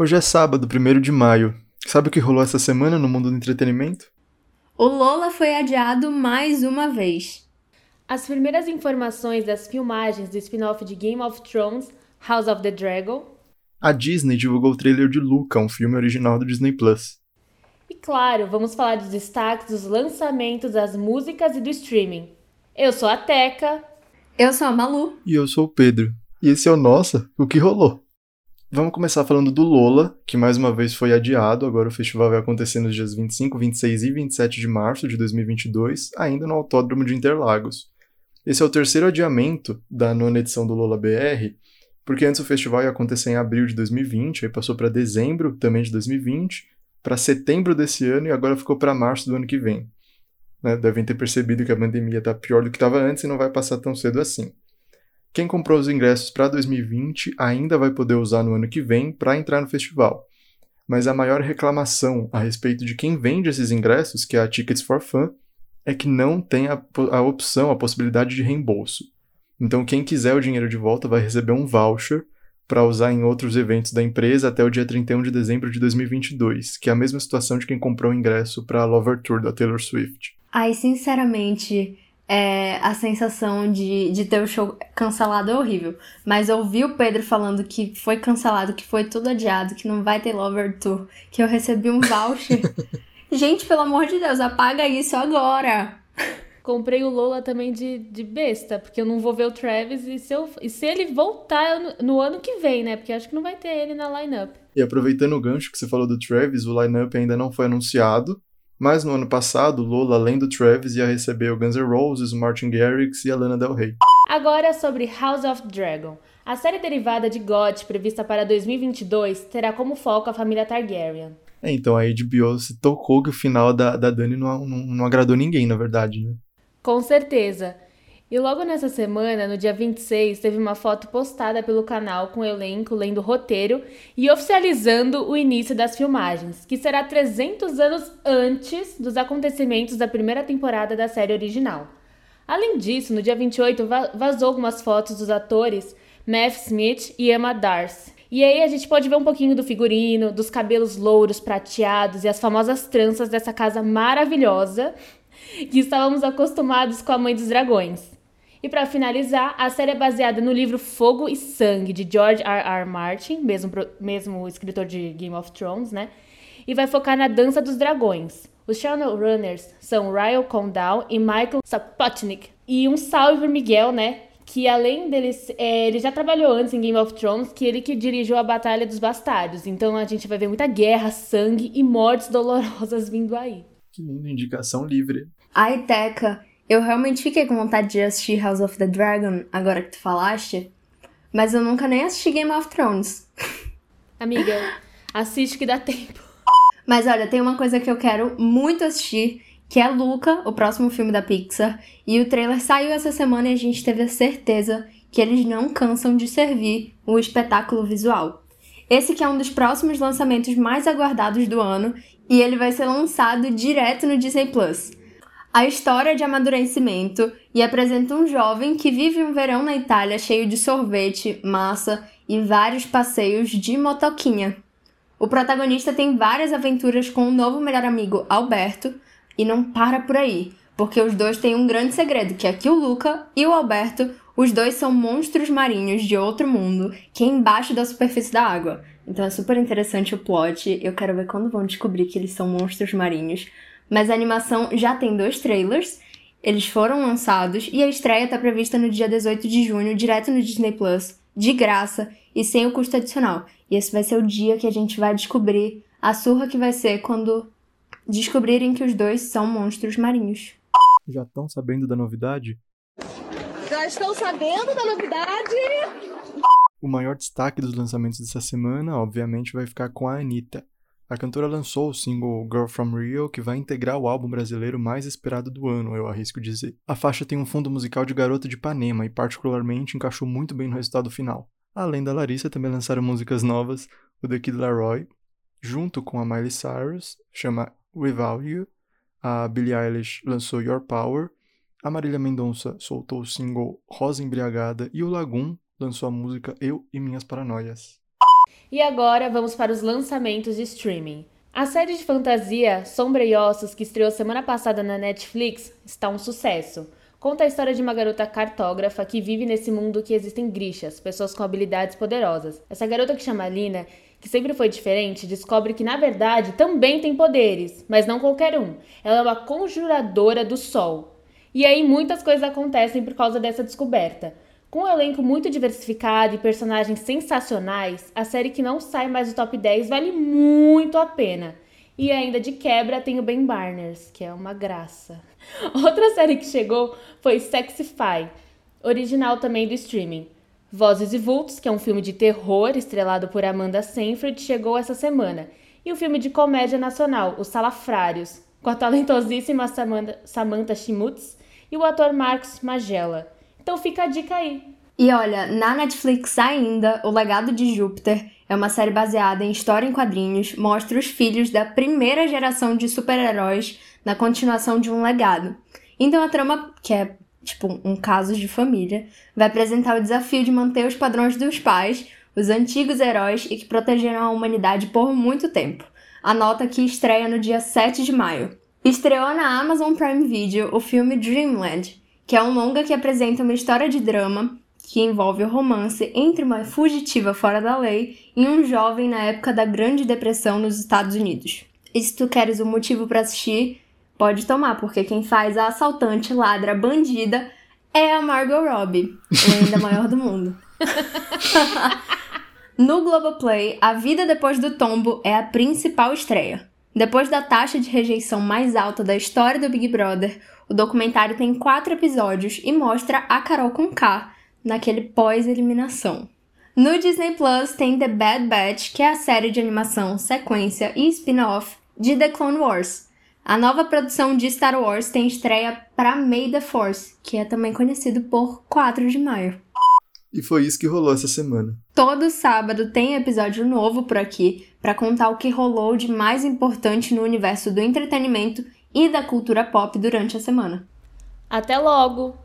Hoje é sábado, 1 de maio. Sabe o que rolou essa semana no mundo do entretenimento? O Lola foi adiado mais uma vez. As primeiras informações das filmagens do spin-off de Game of Thrones, House of the Dragon. A Disney divulgou o trailer de Luca, um filme original do Disney Plus. E claro, vamos falar dos destaques dos lançamentos das músicas e do streaming. Eu sou a Teca. Eu sou a Malu. E eu sou o Pedro. E esse é o Nossa, o que rolou? Vamos começar falando do Lola, que mais uma vez foi adiado. Agora o festival vai acontecer nos dias 25, 26 e 27 de março de 2022, ainda no Autódromo de Interlagos. Esse é o terceiro adiamento da nona edição do Lola BR, porque antes o festival ia acontecer em abril de 2020, aí passou para dezembro também de 2020, para setembro desse ano e agora ficou para março do ano que vem. Né? Devem ter percebido que a pandemia está pior do que estava antes e não vai passar tão cedo assim. Quem comprou os ingressos para 2020 ainda vai poder usar no ano que vem para entrar no festival. Mas a maior reclamação a respeito de quem vende esses ingressos, que é a Tickets for Fun, é que não tem a, a opção, a possibilidade de reembolso. Então, quem quiser o dinheiro de volta vai receber um voucher para usar em outros eventos da empresa até o dia 31 de dezembro de 2022, que é a mesma situação de quem comprou o ingresso para a Lover Tour da Taylor Swift. Ai, sinceramente, é, a sensação de, de ter o show cancelado é horrível. Mas ouvir o Pedro falando que foi cancelado, que foi tudo adiado, que não vai ter Lover Tour, que eu recebi um voucher. Gente, pelo amor de Deus, apaga isso agora! Comprei o Lola também de, de besta, porque eu não vou ver o Travis e se, eu, e se ele voltar no, no ano que vem, né? Porque acho que não vai ter ele na lineup. E aproveitando o gancho que você falou do Travis, o lineup ainda não foi anunciado, mas no ano passado, Lola, além do Travis, ia receber o Guns N' Roses, o Martin Garrix e a Lana Del Rey. Agora sobre House of Dragon. A série derivada de GOT, prevista para 2022, terá como foco a família Targaryen. É, então a HBO se tocou que o final da, da Dani não, não, não agradou ninguém, na verdade, né? Com certeza. E logo nessa semana, no dia 26, teve uma foto postada pelo canal com o elenco lendo o roteiro e oficializando o início das filmagens, que será 300 anos antes dos acontecimentos da primeira temporada da série original. Além disso, no dia 28 vazou algumas fotos dos atores Matt Smith e Emma Darcy. E aí a gente pode ver um pouquinho do figurino, dos cabelos louros prateados e as famosas tranças dessa casa maravilhosa que estávamos acostumados com a Mãe dos Dragões. E para finalizar, a série é baseada no livro Fogo e Sangue, de George R. R. Martin, mesmo, mesmo escritor de Game of Thrones, né? E vai focar na Dança dos Dragões. Os showrunners são Ryle Condal e Michael Sapotnik. E um salve pro Miguel, né? Que além deles, é, ele já trabalhou antes em Game of Thrones, que ele que dirigiu a Batalha dos Bastardos. Então a gente vai ver muita guerra, sangue e mortes dolorosas vindo aí. Que linda indicação livre. Ai, Teca, eu realmente fiquei com vontade de assistir House of the Dragon, agora que tu falaste, mas eu nunca nem assisti Game of Thrones. Amiga, assiste que dá tempo. Mas olha, tem uma coisa que eu quero muito assistir, que é Luca, o próximo filme da Pixar, e o trailer saiu essa semana e a gente teve a certeza que eles não cansam de servir um espetáculo visual. Esse que é um dos próximos lançamentos mais aguardados do ano e ele vai ser lançado direto no Disney Plus a história de amadurecimento e apresenta um jovem que vive um verão na Itália cheio de sorvete, massa e vários passeios de motoquinha. O protagonista tem várias aventuras com o novo melhor amigo Alberto e não para por aí, porque os dois têm um grande segredo, que é que o Luca e o Alberto, os dois são monstros marinhos de outro mundo, que é embaixo da superfície da água. Então é super interessante o plot, eu quero ver quando vão descobrir que eles são monstros marinhos, mas a animação já tem dois trailers, eles foram lançados e a estreia está prevista no dia 18 de junho, direto no Disney Plus, de graça e sem o custo adicional. E esse vai ser o dia que a gente vai descobrir a surra que vai ser quando descobrirem que os dois são monstros marinhos. Já estão sabendo da novidade? Já estão sabendo da novidade? O maior destaque dos lançamentos dessa semana, obviamente, vai ficar com a Anitta. A cantora lançou o single Girl From Rio, que vai integrar o álbum brasileiro mais esperado do ano, eu arrisco dizer. A faixa tem um fundo musical de Garota de Ipanema e particularmente encaixou muito bem no resultado final. Além da Larissa, também lançaram músicas novas, o The Kid Laroi, junto com a Miley Cyrus, chama Without You, a Billie Eilish lançou Your Power, a Marília Mendonça soltou o single Rosa Embriagada e o Lagoon lançou a música Eu e Minhas Paranoias. E agora vamos para os lançamentos de streaming. A série de fantasia Sombra e Ossos, que estreou semana passada na Netflix, está um sucesso. Conta a história de uma garota cartógrafa que vive nesse mundo que existem grixas, pessoas com habilidades poderosas. Essa garota que chama Lina, que sempre foi diferente, descobre que na verdade também tem poderes, mas não qualquer um. Ela é uma conjuradora do sol. E aí muitas coisas acontecem por causa dessa descoberta. Com um elenco muito diversificado e personagens sensacionais, a série que não sai mais do top 10 vale muito a pena. E ainda de quebra tem o Ben Barners, que é uma graça. Outra série que chegou foi Sexify, original também do streaming. Vozes e Vultos, que é um filme de terror estrelado por Amanda Seyfried, chegou essa semana. E o filme de comédia nacional, Os Salafrários, com a talentosíssima Samantha, Samantha Schmutz e o ator Marcos Magela. Então fica a dica aí. E olha, na Netflix ainda, O Legado de Júpiter é uma série baseada em história em quadrinhos, mostra os filhos da primeira geração de super-heróis na continuação de um legado. Então a trama, que é tipo um caso de família, vai apresentar o desafio de manter os padrões dos pais, os antigos heróis e que protegeram a humanidade por muito tempo. A nota que estreia no dia 7 de maio. Estreou na Amazon Prime Video o filme Dreamland, que é um longa que apresenta uma história de drama que envolve o romance entre uma fugitiva fora da lei e um jovem na época da Grande Depressão nos Estados Unidos. E se tu queres um motivo para assistir, pode tomar, porque quem faz a assaltante, ladra, bandida é a Margot Robbie, ainda maior do mundo. no Globoplay, A Vida Depois do Tombo é a principal estreia. Depois da taxa de rejeição mais alta da história do Big Brother, o documentário tem quatro episódios e mostra a Carol com K naquele pós-eliminação. No Disney Plus tem The Bad Batch, que é a série de animação, sequência e spin-off de The Clone Wars. A nova produção de Star Wars tem estreia para May the Force, que é também conhecido por 4 de maio. E foi isso que rolou essa semana. Todo sábado tem episódio novo por aqui para contar o que rolou de mais importante no universo do entretenimento e da cultura pop durante a semana. Até logo!